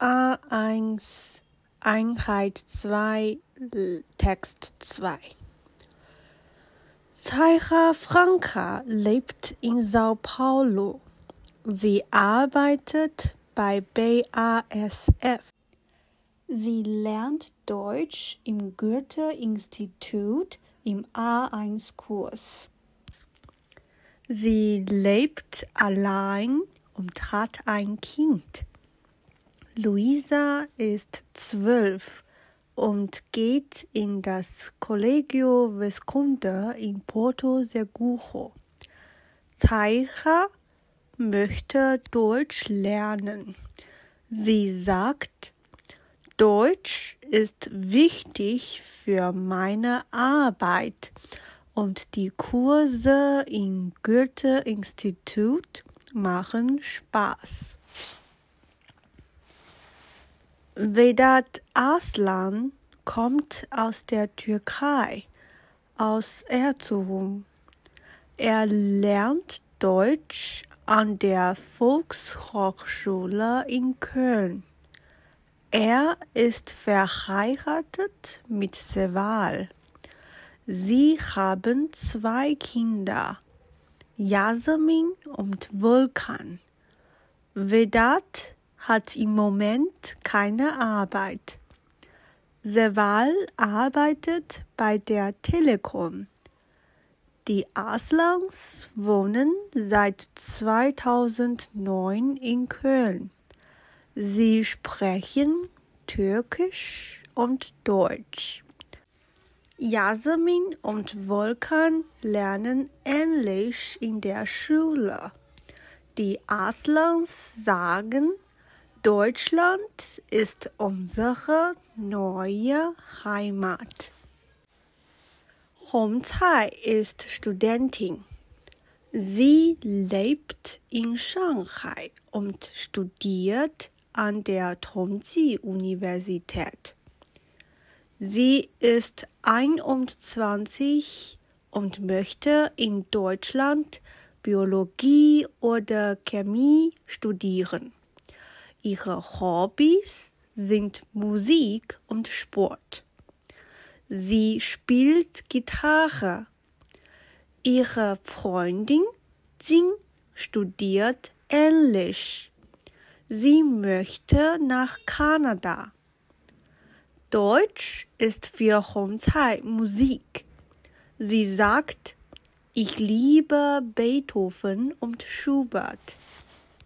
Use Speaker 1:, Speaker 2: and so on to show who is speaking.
Speaker 1: A1 Einheit 2 Text 2 Zaira Franca lebt in Sao Paulo. Sie arbeitet bei BASF. Sie lernt Deutsch im Goethe-Institut im A1-Kurs. Sie lebt allein und hat ein Kind. Luisa ist zwölf und geht in das Collegio Vesconde in Porto Seguro. Zaira möchte Deutsch lernen. Sie sagt, Deutsch ist wichtig für meine Arbeit und die Kurse im Goethe-Institut machen Spaß. Vedat Aslan kommt aus der Türkei, aus Erzurum. Er lernt Deutsch an der Volkshochschule in Köln. Er ist verheiratet mit Seval. Sie haben zwei Kinder, Yasemin und Vulkan. Vedat hat im Moment keine Arbeit. Seval arbeitet bei der Telekom. Die Aslans wohnen seit 2009 in Köln. Sie sprechen Türkisch und Deutsch. Yasemin und Volkan lernen Englisch in der Schule. Die Aslans sagen, Deutschland ist unsere neue Heimat. Hongcai ist Studentin. Sie lebt in Shanghai und studiert an der Tongji-Universität. Sie ist 21 und möchte in Deutschland Biologie oder Chemie studieren. Ihre Hobbys sind Musik und Sport. Sie spielt Gitarre. Ihre Freundin Jing studiert Englisch. Sie möchte nach Kanada. Deutsch ist für Hongcai Musik. Sie sagt, ich liebe Beethoven und Schubert.